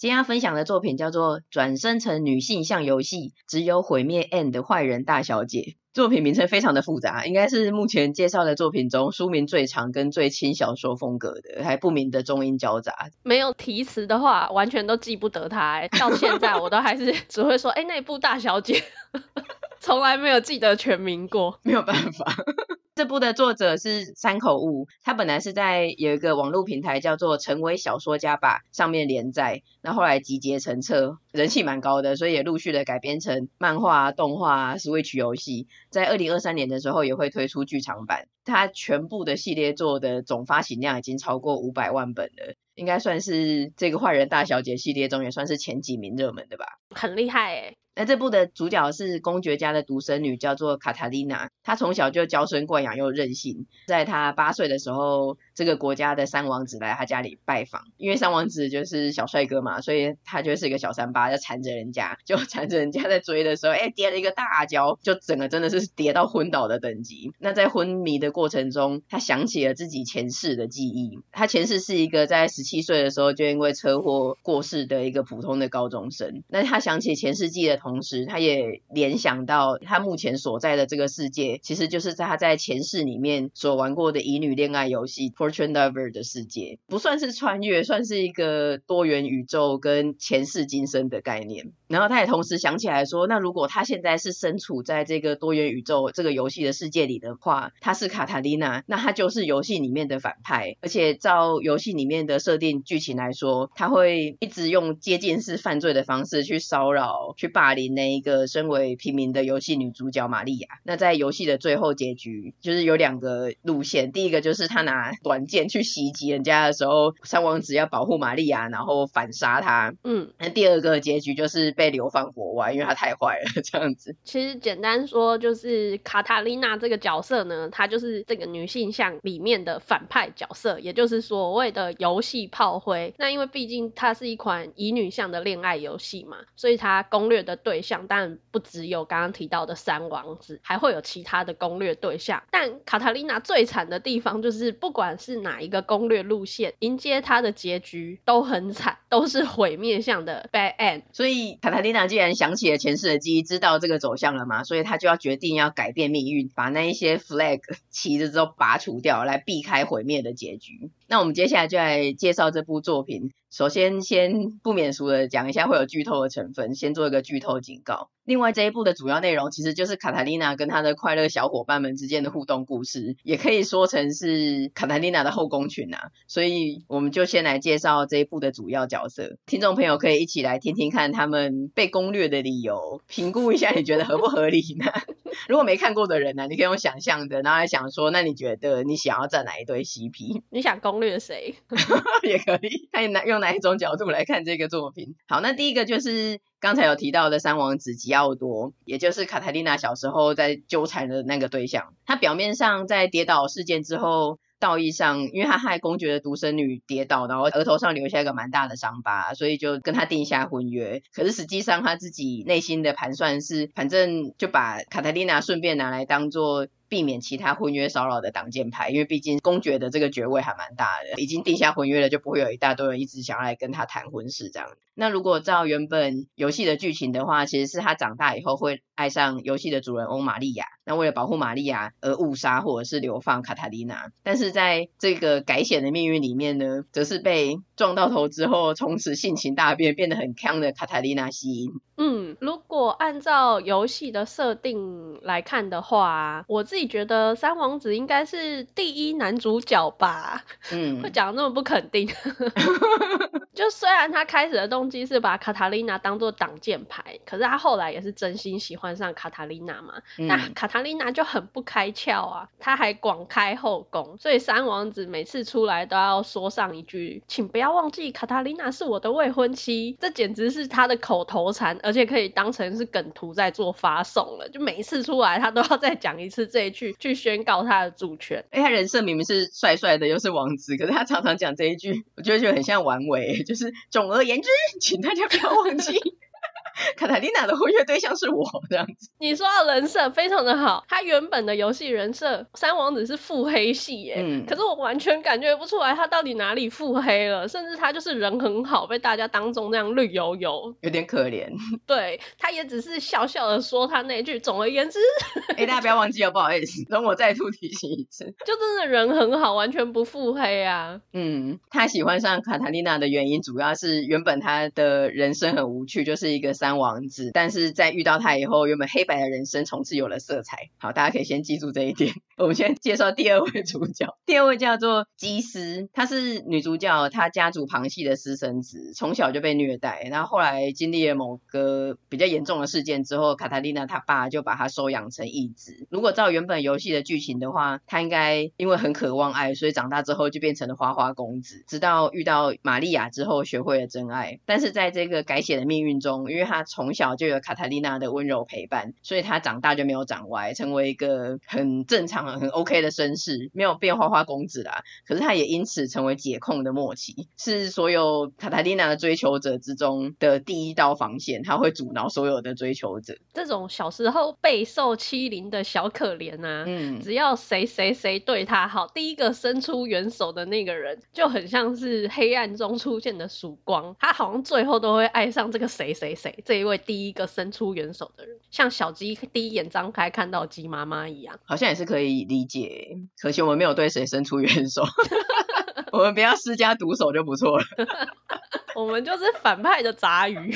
今天要分享的作品叫做《转生成女性向游戏，只有毁灭 End 的坏人大小姐》。作品名称非常的复杂，应该是目前介绍的作品中书名最长跟最轻小说风格的，还不明的中英交杂。没有题词的话，完全都记不得它。到现在我都还是 只会说，哎，那部大小姐，从来没有记得全名过。没有办法。这部的作者是山口悟，他本来是在有一个网络平台叫做“成为小说家吧”上面连载，那后来集结成册，人气蛮高的，所以也陆续的改编成漫画、动画、Switch 游戏，在二零二三年的时候也会推出剧场版。他全部的系列作的总发行量已经超过五百万本了，应该算是这个坏人大小姐系列中也算是前几名热门的吧，很厉害诶。那这部的主角是公爵家的独生女，叫做卡塔琳娜。她从小就娇生惯养又任性。在她八岁的时候，这个国家的三王子来他家里拜访，因为三王子就是小帅哥嘛，所以他就是一个小三八，就缠着人家，就 缠着人家在追的时候，哎，跌了一个大跤，就整个真的是跌到昏倒的等级。那在昏迷的过程中，他想起了自己前世的记忆。他前世是一个在十七岁的时候就因为车祸过世的一个普通的高中生。那他想起前世记的同同时，他也联想到他目前所在的这个世界，其实就是在他在前世里面所玩过的乙女恋爱游戏穿越的世界，不算是穿越，算是一个多元宇宙跟前世今生的概念。然后他也同时想起来说，那如果他现在是身处在这个多元宇宙这个游戏的世界里的话，他是卡塔丽娜，那他就是游戏里面的反派，而且照游戏里面的设定剧情来说，他会一直用接近式犯罪的方式去骚扰、去霸凌。那一个身为平民的游戏女主角玛利亚，那在游戏的最后结局，就是有两个路线。第一个就是他拿短剑去袭击人家的时候，三王子要保护玛利亚，然后反杀他。嗯，那第二个结局就是被流放国外，因为他太坏了，这样子。其实简单说，就是卡塔琳娜这个角色呢，她就是这个女性向里面的反派角色，也就是所谓的游戏炮灰。那因为毕竟它是一款乙女向的恋爱游戏嘛，所以它攻略的对象当然不只有刚刚提到的三王子，还会有其他的攻略对象。但卡塔琳娜最惨的地方就是，不管是哪一个攻略路线，迎接他的结局都很惨，都是毁灭向的 bad end。所以卡塔琳娜既然想起了前世的记忆，知道这个走向了嘛，所以他就要决定要改变命运，把那一些 flag 挂着之后拔除掉，来避开毁灭的结局。那我们接下来就来介绍这部作品。首先，先不免俗的讲一下会有剧透的成分，先做一个剧透警告。另外，这一部的主要内容其实就是卡塔丽娜跟她的快乐小伙伴们之间的互动故事，也可以说成是卡塔丽娜的后宫群啊。所以，我们就先来介绍这一部的主要角色，听众朋友可以一起来听听看他们被攻略的理由，评估一下你觉得合不合理呢？如果没看过的人呢、你可以用想象的，然后来想说，那你觉得你想要站哪一对 CP？你想攻略谁？也可以，看你哪用哪一种角度来看这个作品。好，那第一个就是。刚才有提到的三王子吉奥多，也就是卡塔丽娜小时候在纠缠的那个对象。他表面上在跌倒事件之后，道义上，因为他害公爵的独生女跌倒，然后额头上留下一个蛮大的伤疤，所以就跟他定下婚约。可是实际上他自己内心的盘算是，反正就把卡塔丽娜顺便拿来当做。避免其他婚约骚扰的挡箭牌，因为毕竟公爵的这个爵位还蛮大的，已经定下婚约了，就不会有一大堆人一直想要来跟他谈婚事这样。那如果照原本游戏的剧情的话，其实是他长大以后会爱上游戏的主人翁玛利亚，那为了保护玛利亚而误杀或者是流放卡塔丽娜。但是在这个改写的命运里面呢，则是被撞到头之后，从此性情大变，变得很强的卡塔丽娜吸引。嗯，如果按照游戏的设定来看的话，我自己。觉得三王子应该是第一男主角吧？嗯，会讲的那么不肯定。就虽然他开始的动机是把卡塔琳娜当做挡箭牌，可是他后来也是真心喜欢上卡塔琳娜嘛。那、嗯、卡塔琳娜就很不开窍啊，他还广开后宫，所以三王子每次出来都要说上一句，请不要忘记卡塔琳娜是我的未婚妻，这简直是他的口头禅，而且可以当成是梗图在做发送了。就每一次出来，他都要再讲一次这一句，去宣告他的主权。哎，他人设明明是帅帅的，又是王子，可是他常常讲这一句，我觉得就很像玩味，就是总而言之，请大家不要忘记。卡塔琳娜的婚约对象是我这样子。你说到人设非常的好，他原本的游戏人设三王子是腹黑系耶，嗯，可是我完全感觉不出来他到底哪里腹黑了，甚至他就是人很好，被大家当中那样绿油油，有点可怜。对，他也只是笑笑的说他那句，总而言之，哎、欸，大家不要忘记哦，不好意思，容我再度提醒一次，就真的人很好，完全不腹黑啊。嗯，他喜欢上卡塔琳娜的原因，主要是原本他的人生很无趣，就是一个三。王子，但是在遇到他以后，原本黑白的人生从此有了色彩。好，大家可以先记住这一点。我们先介绍第二位主角，第二位叫做基斯，她是女主角，她家族旁系的私生子，从小就被虐待，然后后来经历了某个比较严重的事件之后，卡塔丽娜她爸就把她收养成义子。如果照原本游戏的剧情的话，她应该因为很渴望爱，所以长大之后就变成了花花公子，直到遇到玛利亚之后学会了真爱。但是在这个改写的命运中，因为他从小就有卡塔丽娜的温柔陪伴，所以他长大就没有长歪，成为一个很正常、很 OK 的绅士，没有变花花公子啦。可是他也因此成为解控的末期，是所有卡塔丽娜的追求者之中的第一道防线，他会阻挠所有的追求者。这种小时候备受欺凌的小可怜啊，嗯，只要谁谁谁对他好，第一个伸出援手的那个人，就很像是黑暗中出现的曙光，他好像最后都会爱上这个谁谁谁这。一位第一个伸出援手的人，像小鸡第一眼张开看到鸡妈妈一样，好像也是可以理解。可惜我们没有对谁伸出援手，我们不要施加毒手就不错了。我们就是反派的杂鱼。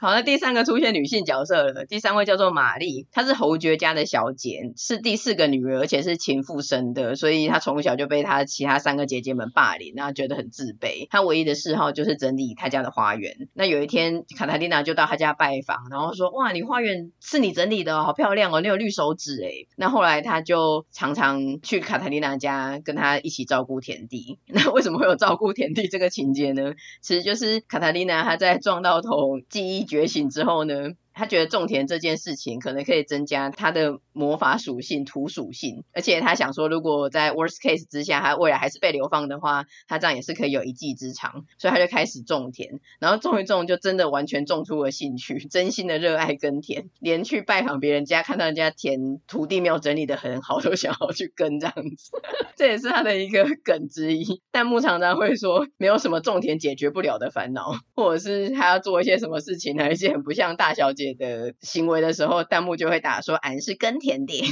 好，那第三个出现女性角色了。第三位叫做玛丽，她是侯爵家的小姐，是第四个女儿，而且是情妇生的，所以她从小就被她其他三个姐姐们霸凌，然后觉得很自卑。她唯一的嗜好就是整理她家的花园。那有一天，卡塔丽娜就到她家拜访，然后说：“哇，你花园是你整理的，好漂亮哦，你有绿手指诶。”那后来她就常常去卡塔丽娜家，跟她一起照顾田地。那为什么会有照顾田地这个情节呢？其实就是卡塔丽娜她在撞到头记忆。觉醒之后呢，他觉得种田这件事情可能可以增加他的魔法属性、土属性，而且他想说，如果在 worst case 之下，他未来还是被流放的话，他这样也是可以有一技之长，所以他就开始种田，然后种一种就真的完全种出了兴趣，真心的热爱耕田，连去拜访别人家，看到人家田土地没有整理的很好，都想要去耕这样子，这也是他的一个梗之一。弹幕常常会说，没有什么种田解决不了的烦恼，或者是他要做一些什么事情，还是些很不像大小姐。的行为的时候，弹幕就会打说：“俺是耕田的。”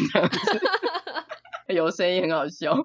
有声音很好笑。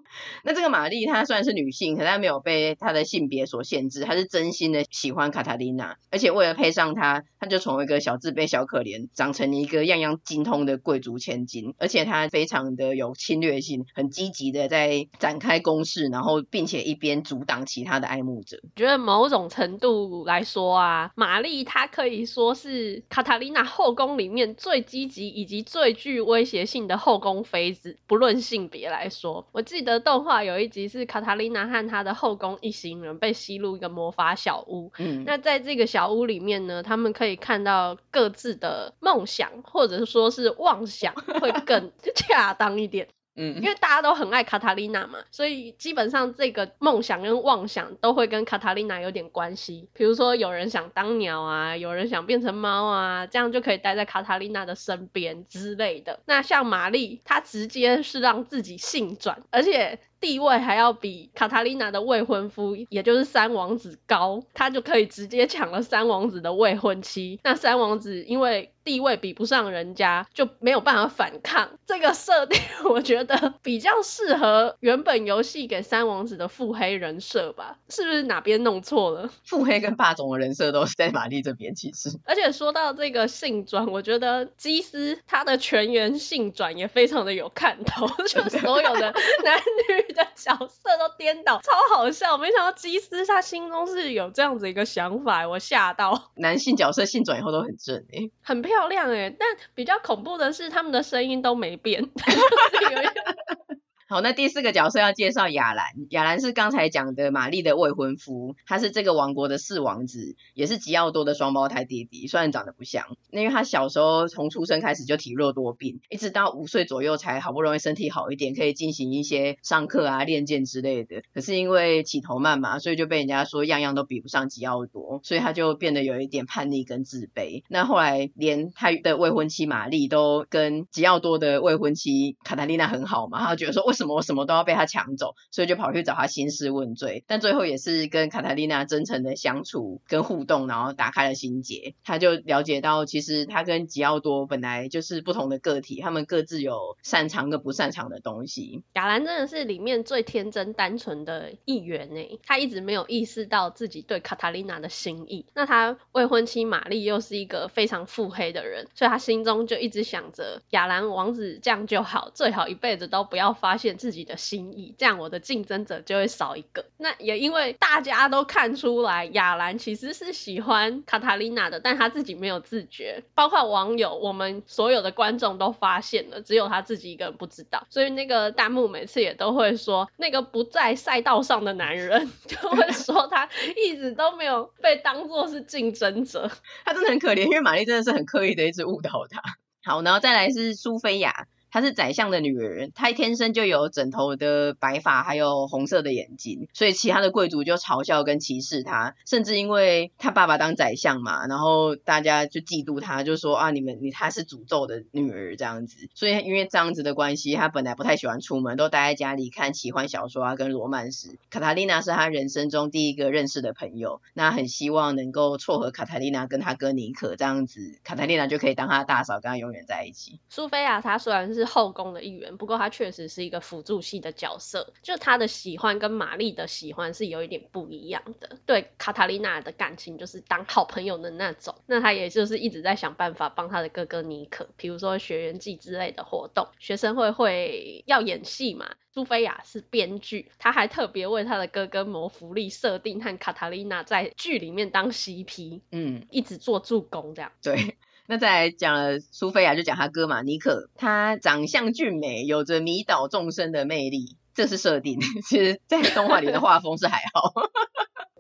那这个玛丽她虽然是女性，可她没有被她的性别所限制，她是真心的喜欢卡塔琳娜，而且为了配上她，她就从一个小自卑、小可怜，长成一个样样精通的贵族千金。而且她非常的有侵略性，很积极的在展开攻势，然后并且一边阻挡其他的爱慕者。觉得某种程度来说啊，玛丽她可以说是卡塔琳娜后宫里面最积极以及最具威胁性的后宫妃子，不论性别来说，我记得动画有一集是卡塔琳娜和她的后宫一行人被吸入一个魔法小屋。嗯，那在这个小屋里面呢，他们可以看到各自的梦想，或者说是妄想，会更 恰当一点。嗯，因为大家都很爱卡塔琳娜嘛，所以基本上这个梦想跟妄想都会跟卡塔琳娜有点关系。比如说有人想当鸟啊，有人想变成猫啊，这样就可以待在卡塔琳娜的身边之类的。那像玛丽，她直接是让自己性转，而且。地位还要比卡塔琳娜的未婚夫，也就是三王子高，他就可以直接抢了三王子的未婚妻。那三王子因为地位比不上人家，就没有办法反抗。这个设定 我觉得比较适合原本游戏给三王子的腹黑人设吧？是不是哪边弄错了？腹黑跟霸总的人设都是在玛丽这边，其实。而且说到这个性转，我觉得基斯他的全员性转也非常的有看头，就所有的男女。的角色都颠倒，超好笑。没想到基斯他心中是有这样子一个想法，我吓到。男性角色性转以后都很正很漂亮哎、欸，但比较恐怖的是他们的声音都没变。好，那第四个角色要介绍亚兰。亚兰是刚才讲的玛丽的未婚夫，他是这个王国的四王子，也是吉奥多的双胞胎弟弟。虽然长得不像，因为他小时候从出生开始就体弱多病，一直到五岁左右才好不容易身体好一点，可以进行一些上课啊、练剑之类的。可是因为起头慢嘛，所以就被人家说样样都比不上吉奥多，所以他就变得有一点叛逆跟自卑。那后来连他的未婚妻玛丽都跟吉奥多的未婚妻卡塔丽娜很好嘛，他就觉得说为什么什么什么都要被他抢走，所以就跑去找他兴师问罪。但最后也是跟卡塔丽娜真诚的相处跟互动，然后打开了心结。他就了解到，其实他跟吉奥多本来就是不同的个体，他们各自有擅长跟不擅长的东西。亚兰真的是里面最天真单纯的一员呢，他一直没有意识到自己对卡塔丽娜的心意。那他未婚妻玛丽又是一个非常腹黑的人，所以他心中就一直想着亚兰王子这样就好，最好一辈子都不要发现自己的心意，这样我的竞争者就会少一个。那也因为大家都看出来亚兰其实是喜欢卡塔琳娜的，但他自己没有自觉，包括网友，我们所有的观众都发现了，只有他自己一个人不知道。所以那个弹幕每次也都会说，那个不在赛道上的男人 就会说他一直都没有被当作是竞争者，他真的很可怜，因为玛丽真的是很刻意的一直误导他。好，然后再来是苏菲亚。她是宰相的女儿，她天生就有枕头的白发，还有红色的眼睛，所以其他的贵族就嘲笑跟歧视她，甚至因为她爸爸当宰相嘛，然后大家就嫉妒她，就说啊，你们你她是诅咒的女儿这样子，所以因为这样子的关系，她本来不太喜欢出门，都待在家里看奇幻小说啊跟罗曼史。卡塔丽娜是她人生中第一个认识的朋友，那很希望能够撮合卡塔丽娜跟她哥尼可这样子，卡塔丽娜就可以当她的大嫂，跟她永远在一起。苏菲亚她虽然是。是后宫的一员，不过他确实是一个辅助系的角色。就他的喜欢跟玛丽的喜欢是有一点不一样的。对卡塔琳娜的感情就是当好朋友的那种。那他也就是一直在想办法帮他的哥哥尼克，比如说学员祭之类的活动。学生会会要演戏嘛？苏菲亚是编剧，他还特别为他的哥哥谋福利，设定和卡塔琳娜在剧里面当 CP，嗯，一直做助攻这样。对。那再来讲了苏菲亚，就讲她哥嘛，尼可，他长相俊美，有着迷倒众生的魅力，这是设定。其实，在动画里的画风是还好，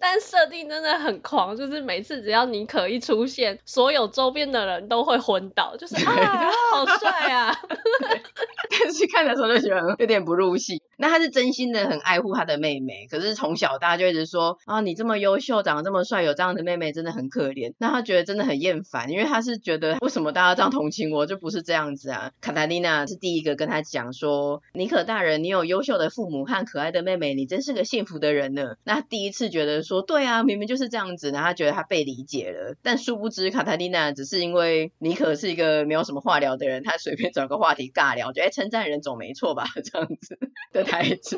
但设定真的很狂，就是每次只要尼可一出现，所有周边的人都会昏倒，就是啊，好帅啊！但是看的时候就觉得有点不入戏。那他是真心的很爱护他的妹妹，可是从小大家就一直说啊，你这么优秀，长得这么帅，有这样的妹妹真的很可怜。那他觉得真的很厌烦，因为他是觉得为什么大家这样同情我，就不是这样子啊。卡塔琳娜是第一个跟他讲说，尼可大人，你有优秀的父母和可爱的妹妹，你真是个幸福的人呢。那第一次觉得说，对啊，明明就是这样子，然后他觉得他被理解了。但殊不知，卡塔丽娜只是因为尼可是一个没有什么话聊的人，他随便找个话题尬聊，觉得称赞人总没错吧，这样子的台词，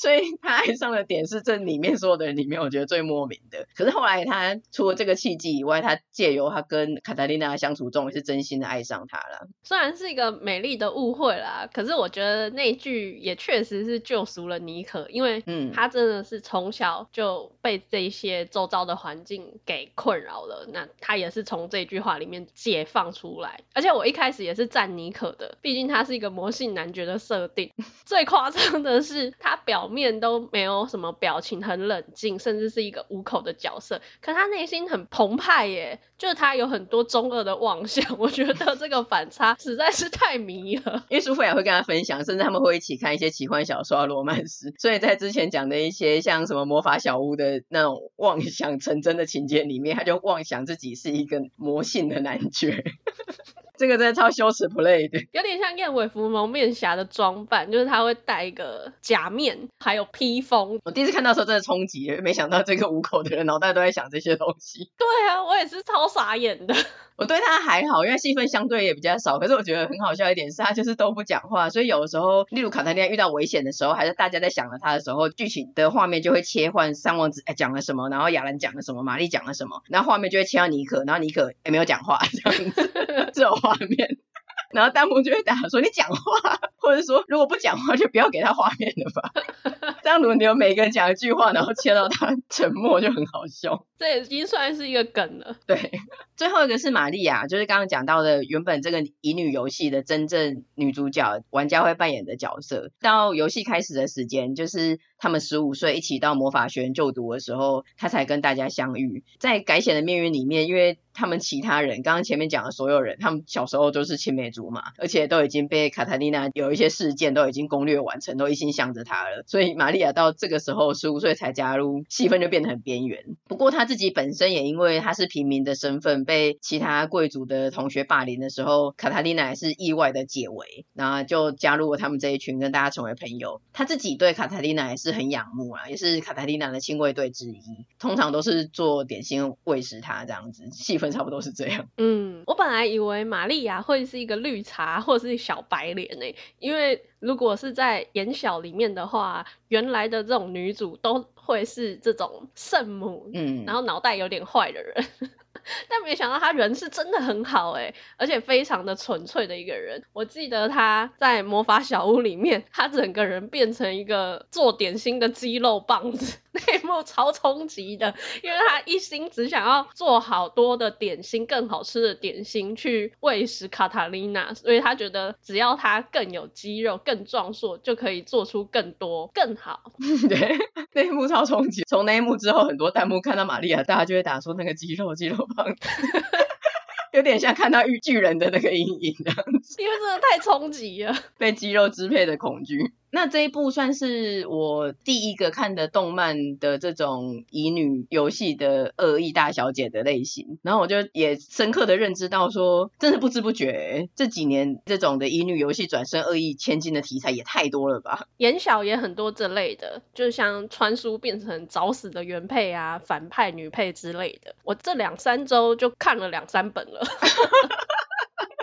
所以他爱上的点是这里面所有的人里面，我觉得最莫名的。可是后来他除了这个契机以外，他借由他跟卡塔琳娜相处中，也是真心的爱上她了。虽然是一个美丽的误会啦，可是我觉得那句也确实是救赎了妮可，因为嗯，他真的是从小就被这些周遭的环境给困扰了。那他也是从这句话里面解放出来。而且我一开始也是赞妮可的，毕竟他是一个魔性男爵的设定。最夸张的是，他表面都没有什么表情，很冷静，甚至是一个无口的角色，可他内心很澎湃耶。就是他有很多中二的妄想，我觉得这个反差实在是太迷了。因为苏菲亚会跟他分享，甚至他们会一起看一些奇幻小说、罗曼史，所以在之前讲的一些像什么魔法小屋的那种妄想成真的情节里面，他就妄想自己是一个魔性的男爵。这个真的超羞耻 play 的，有点像燕尾服蒙面侠的装扮，就是他会戴一个假面，还有披风。我第一次看到的时候真的冲击，没想到这个五口的人脑袋都在想这些东西。对啊，我也是超傻眼的。我对他还好，因为戏份相对也比较少。可是我觉得很好笑一点是，他就是都不讲话，所以有的时候，例如卡塔丽娜遇到危险的时候，还是大家在想着他的时候，剧情的画面就会切换三王子哎讲了什么，然后亚兰讲了什么，玛丽讲了什么，然后画面就会切到尼克，然后尼克也没有讲话这样子，这 种画面。然后弹幕就会打说你讲话，或者说如果不讲话就不要给他画面了吧。这样轮流每个人讲一句话，然后切到他沉默就很好笑。这已经算是一个梗了。对，最后一个是玛利亚，就是刚刚讲到的原本这个乙女游戏的真正女主角，玩家会扮演的角色。到游戏开始的时间，就是他们十五岁一起到魔法学院就读的时候，他才跟大家相遇。在改写的命运里面，因为他们其他人，刚刚前面讲的所有人，他们小时候都是青梅竹马，而且都已经被卡塔丽娜有有一些事件都已经攻略完成，都一心想着他了。所以玛利亚到这个时候十五岁才加入，戏份就变得很边缘。不过他自己本身也因为他是平民的身份，被其他贵族的同学霸凌的时候，卡塔丽娜也是意外的解围，然后就加入了他们这一群，跟大家成为朋友。他自己对卡塔丽娜也是很仰慕啊，也是卡塔丽娜的亲卫队之一，通常都是做点心喂食她这样子，戏份差不多是这样。嗯，我本来以为玛利亚会是一个绿茶或者是小白脸呢，因为如果是在演小里面的话，原来的这种女主都会是这种圣母，嗯，然后脑袋有点坏的人。但没想到他人是真的很好诶，而且非常的纯粹的一个人。我记得他在魔法小屋里面，他整个人变成一个做点心的肌肉棒子，那一幕超冲击的，因为他一心只想要做好多的点心，更好吃的点心去喂食卡塔琳娜，所以他觉得只要他更有肌肉、更壮硕，就可以做出更多更好。对，那一幕超冲击。从那一幕之后，很多弹幕看到玛利亚，大家就会打说那个肌肉、肌肉。有点像看到巨巨人的那个阴影这样子，因为真的太冲击了，被肌肉支配的恐惧。那这一部算是我第一个看的动漫的这种乙女游戏的恶意大小姐的类型，然后我就也深刻的认知到说，真的不知不觉这几年这种的乙女游戏转身恶意千金的题材也太多了吧？言小也很多这类的，就像穿书变成早死的原配啊，反派女配之类的，我这两三周就看了两三本了。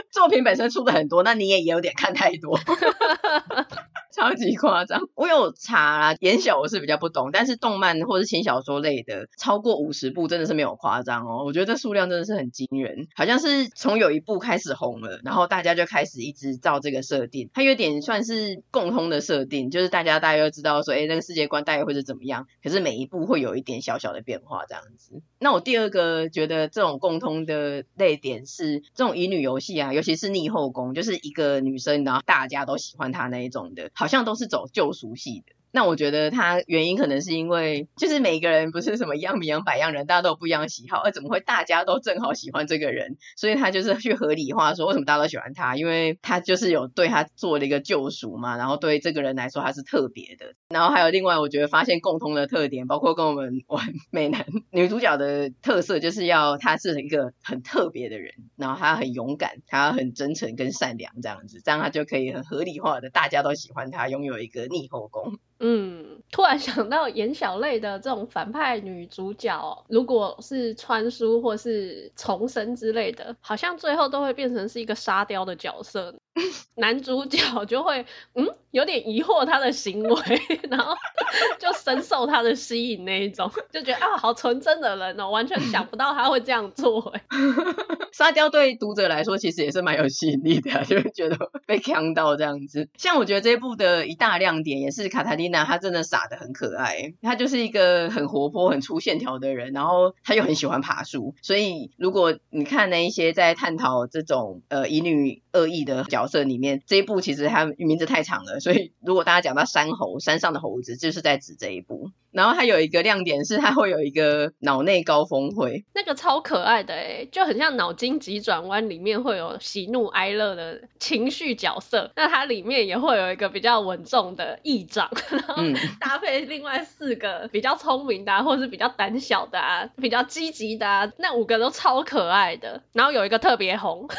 作品本身出的很多，那你也也有点看太多。超级夸张，我有查啦，言小我是比较不懂，但是动漫或是轻小说类的，超过五十部真的是没有夸张哦，我觉得这数量真的是很惊人，好像是从有一部开始红了，然后大家就开始一直照这个设定，它有点算是共通的设定，就是大家大概知道说，哎，那个世界观大概会是怎么样，可是每一部会有一点小小的变化这样子。那我第二个觉得这种共通的类点是，这种乙女游戏啊，尤其是逆后宫，就是一个女生，然后大家都喜欢她那一种的，好。好像都是走救赎系的。那我觉得他原因可能是因为，就是每个人不是什么样米样百样人，大家都有不一样的喜好，而怎么会大家都正好喜欢这个人？所以他就是去合理化说，为什么大家都喜欢他？因为他就是有对他做了一个救赎嘛，然后对这个人来说他是特别的。然后还有另外，我觉得发现共通的特点，包括跟我们玩美男女主角的特色，就是要他是一个很特别的人，然后他很勇敢，他很真诚跟善良这样子，这样他就可以很合理化的，大家都喜欢他，拥有一个逆后宫。嗯，突然想到演小类的这种反派女主角，如果是穿书或是重生之类的，好像最后都会变成是一个沙雕的角色。男主角就会嗯有点疑惑他的行为，然后就深受他的吸引那一种，就觉得啊好纯真的人哦，完全想不到他会这样做哎。沙雕对读者来说其实也是蛮有吸引力的，就会觉得被呛到这样子。像我觉得这一部的一大亮点也是卡塔丽娜，她真的傻得很可爱，她就是一个很活泼、很粗线条的人，然后她又很喜欢爬树，所以如果你看那一些在探讨这种呃乙女恶意的角色里面这一部其实它名字太长了，所以如果大家讲到山猴，山上的猴子，就是在指这一部。然后它有一个亮点是它会有一个脑内高峰会，那个超可爱的诶，就很像脑筋急转弯里面会有喜怒哀乐的情绪角色，那它里面也会有一个比较稳重的议长，然后搭配另外四个比较聪明的啊，或是比较胆小的啊，比较积极的啊，那五个都超可爱的，然后有一个特别红。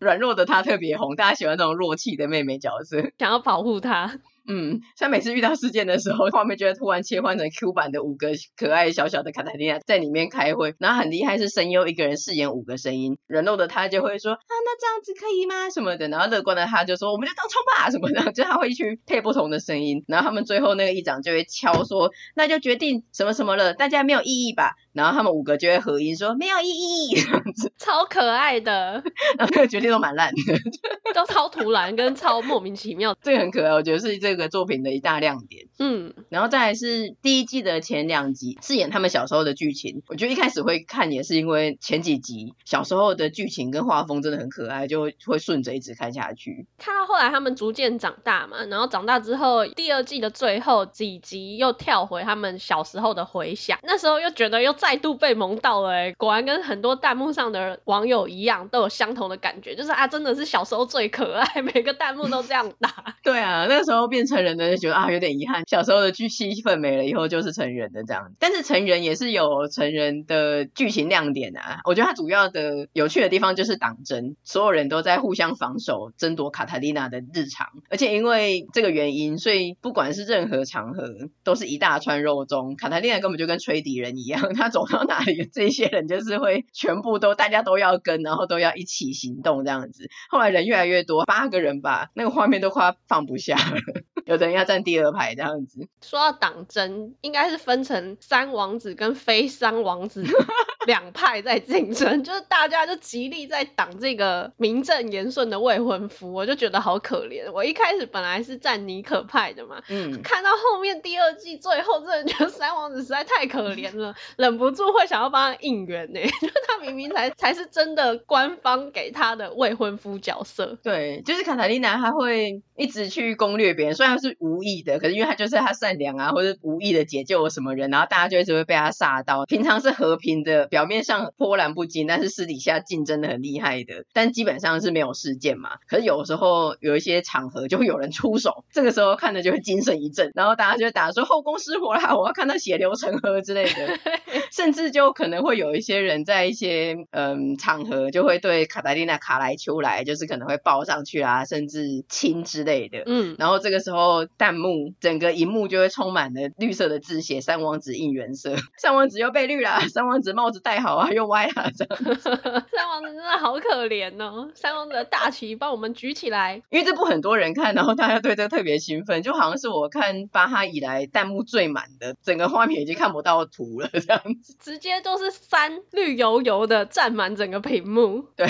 软弱的他特别红，大家喜欢这种弱气的妹妹角色，想要保护她。嗯，像每次遇到事件的时候，画面就会突然切换成 Q 版的五个可爱小小的卡塔琳娜在里面开会，然后很厉害是声优一个人饰演五个声音，人肉的他就会说啊，那这样子可以吗？什么的，然后乐观的他就说我们就当冲吧什么的，就他会去配不同的声音，然后他们最后那个议长就会敲说，那就决定什么什么了，大家没有异议吧？然后他们五个就会合音说没有异议，这样子超可爱的，然后那个决定都蛮烂的，都超突然跟超莫名其妙，这个很可爱，我觉得是这个作品的一大亮点。嗯，然后再来是第一季的前两集饰演他们小时候的剧情，我觉得一开始会看也是因为前几集小时候的剧情跟画风真的很可爱，就会顺着一直看下去。看到后来他们逐渐长大嘛，然后长大之后第二季的最后几集又跳回他们小时候的回想，那时候又觉得又。再度被萌到了哎，果然跟很多弹幕上的网友一样，都有相同的感觉，就是啊，真的是小时候最可爱，每个弹幕都这样打。对啊，那时候变成人的就觉得啊，有点遗憾，小时候的剧戏份没了，以后就是成人的这样。但是成人也是有成人的剧情亮点啊，我觉得它主要的有趣的地方就是党争，所有人都在互相防守，争夺卡塔丽娜的日常，而且因为这个原因，所以不管是任何场合，都是一大串肉粽。卡塔丽娜根本就跟吹笛人一样，他。走到哪里，这些人就是会全部都，大家都要跟，然后都要一起行动这样子。后来人越来越多，八个人吧，那个画面都快放不下了。有的人要站第二排这样子。说到党争，应该是分成三王子跟非三王子 两派在竞争，就是大家就极力在挡这个名正言顺的未婚夫，我就觉得好可怜。我一开始本来是站尼可派的嘛，嗯，看到后面第二季最后，真的觉得三王子实在太可怜了，忍不。住会想要帮他应援呢，就是他明明才才是真的官方给他的未婚夫角色。对，就是卡塔琳娜，他会一直去攻略别人，虽然是无意的，可是因为他就是他善良啊，或者无意的解救了什么人，然后大家就一直会被他吓到。平常是和平的，表面上波澜不惊，但是私底下竞争的很厉害的，但基本上是没有事件嘛。可是有时候有一些场合就会有人出手，这个时候看着就会精神一振，然后大家就会打说后宫失火啦，我要看到血流成河之类的。甚至就可能会有一些人在一些嗯场合就会对卡达琳娜卡来秋来，就是可能会抱上去啊，甚至亲之类的。嗯，然后这个时候弹幕整个荧幕就会充满了绿色的字写“三王子应援色”，三王子又被绿了，三王子帽子戴好啊，又歪了这样。三王子真的好可怜哦，三王子的大旗帮我们举起来。因为这部很多人看，然后大家对这个特别兴奋，就好像是我看巴哈以来弹幕最满的，整个画面已经看不到图了这样子。直接都是三绿油油的占满整个屏幕，对，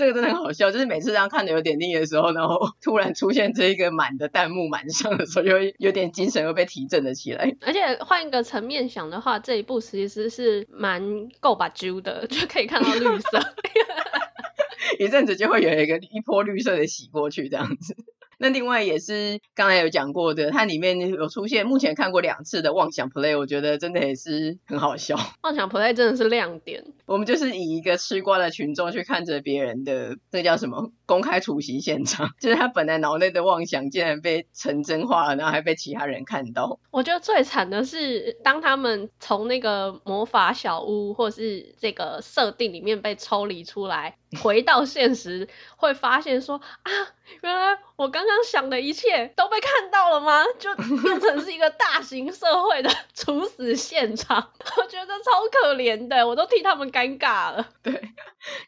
这个真的很好笑。就是每次这样看的有点腻的时候，然后 突然出现这一个满的弹幕满上的时候，就会有点精神又被提振了起来。而且换一个层面想的话，这一部其实是蛮够把揪的，就可以看到绿色，一阵子就会有一个一波绿色的洗过去这样子。那另外也是刚才有讲过的，它里面有出现，目前看过两次的妄想 play，我觉得真的也是很好笑。妄想 play 真的是亮点。我们就是以一个吃瓜的群众去看着别人的，这叫什么？公开处刑现场，就是他本来脑内的妄想竟然被成真化了，然后还被其他人看到。我觉得最惨的是，当他们从那个魔法小屋或是这个设定里面被抽离出来，回到现实，会发现说啊，原来我刚刚想的一切都被看到了吗？就变成是一个大型社会的处死现场，我觉得超可怜的，我都替他们尴尬了。对，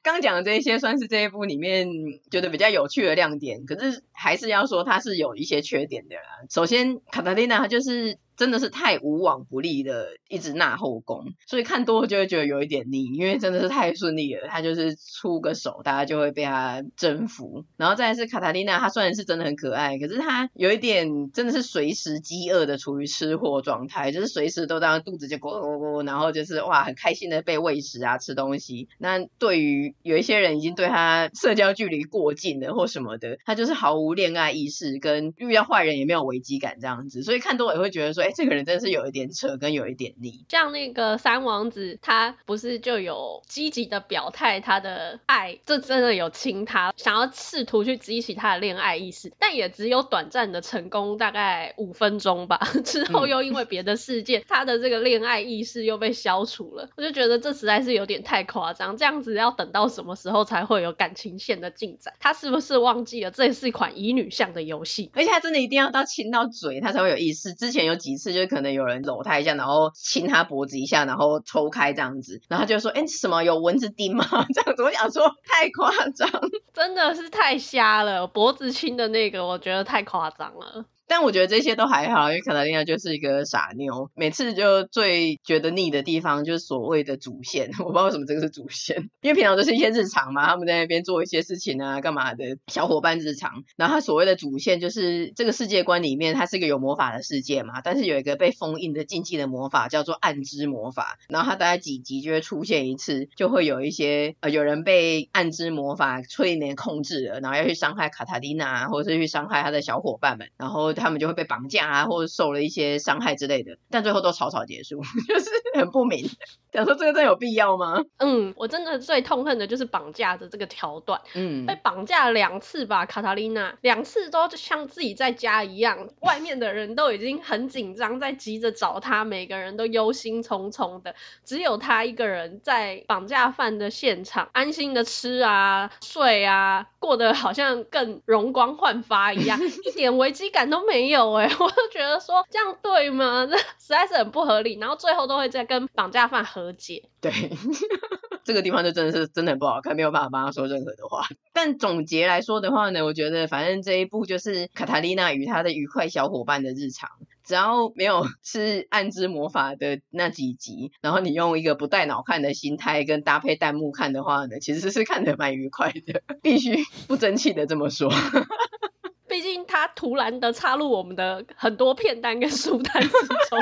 刚讲的这些算是这一部里面觉得比较有趣的亮点，可是还是要说它是有一些缺点的啦。首先，卡塔琳娜她就是。真的是太无往不利的，一直纳后宫，所以看多了就会觉得有一点腻，因为真的是太顺利了，他就是出个手，大家就会被他征服。然后再是卡塔琳娜，她虽然是真的很可爱，可是她有一点真的是随时饥饿的，处于吃货状态，就是随时都当肚子就咕咕咕，然后就是哇很开心的被喂食啊吃东西。那对于有一些人已经对他社交距离过近了或什么的，他就是毫无恋爱意识，跟遇到坏人也没有危机感这样子，所以看多了也会觉得说，哎。哎，这个人真的是有一点扯，跟有一点腻。像那个三王子，他不是就有积极的表态他的爱，这真的有亲他，想要试图去激起他的恋爱意识，但也只有短暂的成功，大概五分钟吧。之后又因为别的事件，嗯、他的这个恋爱意识又被消除了。我就觉得这实在是有点太夸张，这样子要等到什么时候才会有感情线的进展？他是不是忘记了这是一款乙女向的游戏？而且他真的一定要到亲到嘴，他才会有意思。之前有几是就可能有人搂他一下，然后亲他脖子一下，然后抽开这样子，然后就说：“哎，什么有蚊子叮吗？”这样子，我想说太夸张，真的是太瞎了。脖子亲的那个，我觉得太夸张了。但我觉得这些都还好，因为卡塔琳娜就是一个傻妞，每次就最觉得腻的地方就是所谓的主线，我不知道为什么这个是主线，因为平常都是一些日常嘛，他们在那边做一些事情啊，干嘛的，小伙伴日常。然后他所谓的主线就是这个世界观里面，它是一个有魔法的世界嘛，但是有一个被封印的禁忌的魔法叫做暗之魔法，然后他大概几集就会出现一次，就会有一些呃有人被暗之魔法催眠控制了，然后要去伤害卡塔琳娜，或者是去伤害他的小伙伴们，然后。他们就会被绑架啊，或者受了一些伤害之类的，但最后都草草结束，就是很不明。想说这个真的有必要吗？嗯，我真的最痛恨的就是绑架的这个桥段。嗯，被绑架了两次吧，卡塔琳娜两次都像自己在家一样，外面的人都已经很紧张，在急着找他，每个人都忧心忡忡的，只有他一个人在绑架犯的现场，安心的吃啊睡啊，过得好像更容光焕发一样，一点危机感都没没有哎、我就觉得说这样对吗？这实在是很不合理。然后最后都会再跟绑架犯和解。对，这个地方就真的是真的很不好看，没有办法帮他说任何的话。但总结来说的话呢，我觉得反正这一部就是卡塔琳娜与她的愉快小伙伴的日常。只要没有是暗之魔法的那几集，然后你用一个不带脑看的心态跟搭配弹幕看的话呢，其实是看得蛮愉快的，必须不争气的这么说。毕竟他突然的插入我们的很多片单跟书单之中，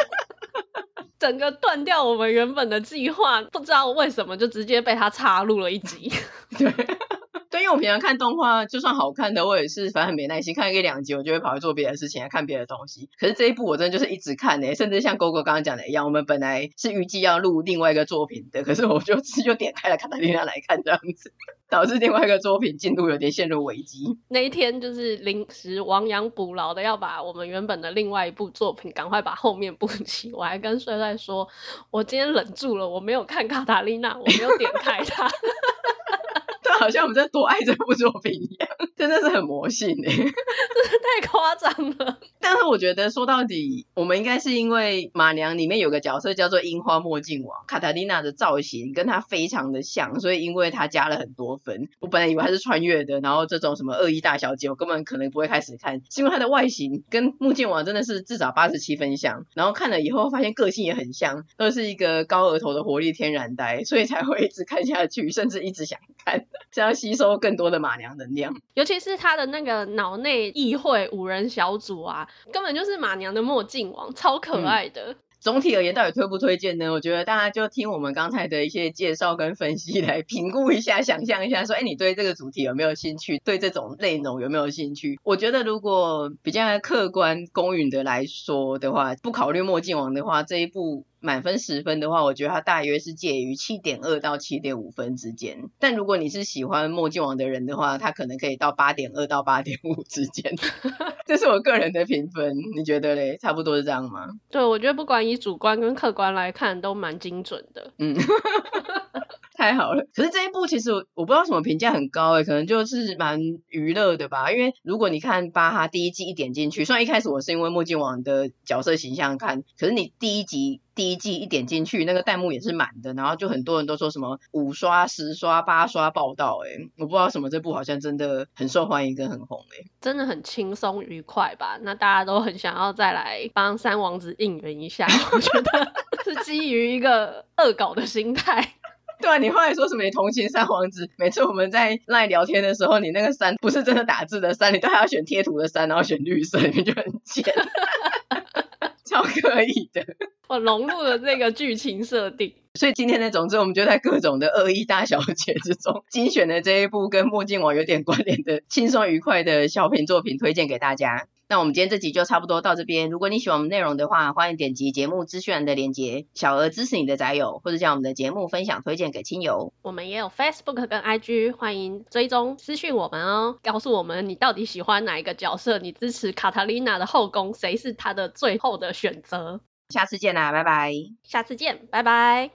整个断掉我们原本的计划，不知道为什么就直接被他插入了一集。对。因为我平常看动画，就算好看的，我也是反正很没耐心，看一个两集，我就会跑去做别的事情，看别的东西。可是这一部我真的就是一直看呢，甚至像哥哥刚刚讲的一样，我们本来是预计要录另外一个作品的，可是我就就点开了卡塔琳娜来看这样子，导致另外一个作品进度有点陷入危机。那一天就是临时亡羊补牢的，要把我们原本的另外一部作品赶快把后面补齐。我还跟帅帅说，我今天忍住了，我没有看卡塔琳娜，我没有点开它。好像我们在多爱这部作品一样，真的是很魔性哎，真的太夸张了。但是我觉得说到底，我们应该是因为马娘里面有个角色叫做樱花墨镜王，卡塔琳娜的造型跟她非常的像，所以因为她加了很多分。我本来以为她是穿越的，然后这种什么恶意大小姐，我根本可能不会开始看，是因为她的外形跟墨镜王真的是至少八十七分像，然后看了以后发现个性也很像，都是一个高额头的活力天然呆，所以才会一直看下去，甚至一直想看。想要吸收更多的马娘能量，尤其是他的那个脑内议会五人小组啊，根本就是马娘的墨镜王，超可爱的。嗯总体而言，到底推不推荐呢？我觉得大家就听我们刚才的一些介绍跟分析来评估一下，想象一下，说，哎，你对这个主题有没有兴趣？对这种内容有没有兴趣？我觉得如果比较客观公允的来说的话，不考虑墨镜王的话，这一部满分十分的话，我觉得它大约是介于七点二到七点五分之间。但如果你是喜欢墨镜王的人的话，它可能可以到八点二到八点五之间。这是我个人的评分，你觉得嘞？差不多是这样吗？对，我觉得不管以主观跟客观来看，都蛮精准的。嗯，太好了。可是这一部其实我我不知道什么评价很高诶，可能就是蛮娱乐的吧。因为如果你看巴哈第一季一点进去，虽然一开始我是因为墨镜王的角色形象看，可是你第一集。第一季一点进去，那个弹幕也是满的，然后就很多人都说什么五刷、十刷、八刷报道，诶，我不知道什么这部好像真的很受欢迎跟很红，诶，真的很轻松愉快吧？那大家都很想要再来帮三王子应援一下，我觉得 是基于一个恶搞的心态。对啊，你后来说什么？你同情三皇子？每次我们在赖聊天的时候，你那个三不是真的打字的三，你都还要选贴图的三，然后选绿色，你就很贱。超可以的，我融入了这个剧情设定，所以今天的总之，我们就在各种的恶意大小姐之中，精选了这一部跟墨镜王有点关联的轻松愉快的小品作品，推荐给大家。那我们今天这集就差不多到这边。如果你喜欢我们内容的话，欢迎点击节目资讯栏的链接，小额支持你的宅友，或者将我们的节目分享推荐给亲友。我们也有 Facebook 跟 IG，欢迎追踪私讯我们哦，告诉我们你到底喜欢哪一个角色，你支持卡塔琳娜的后宫，谁是她的最后的选择？下次见啦，拜拜。下次见，拜拜。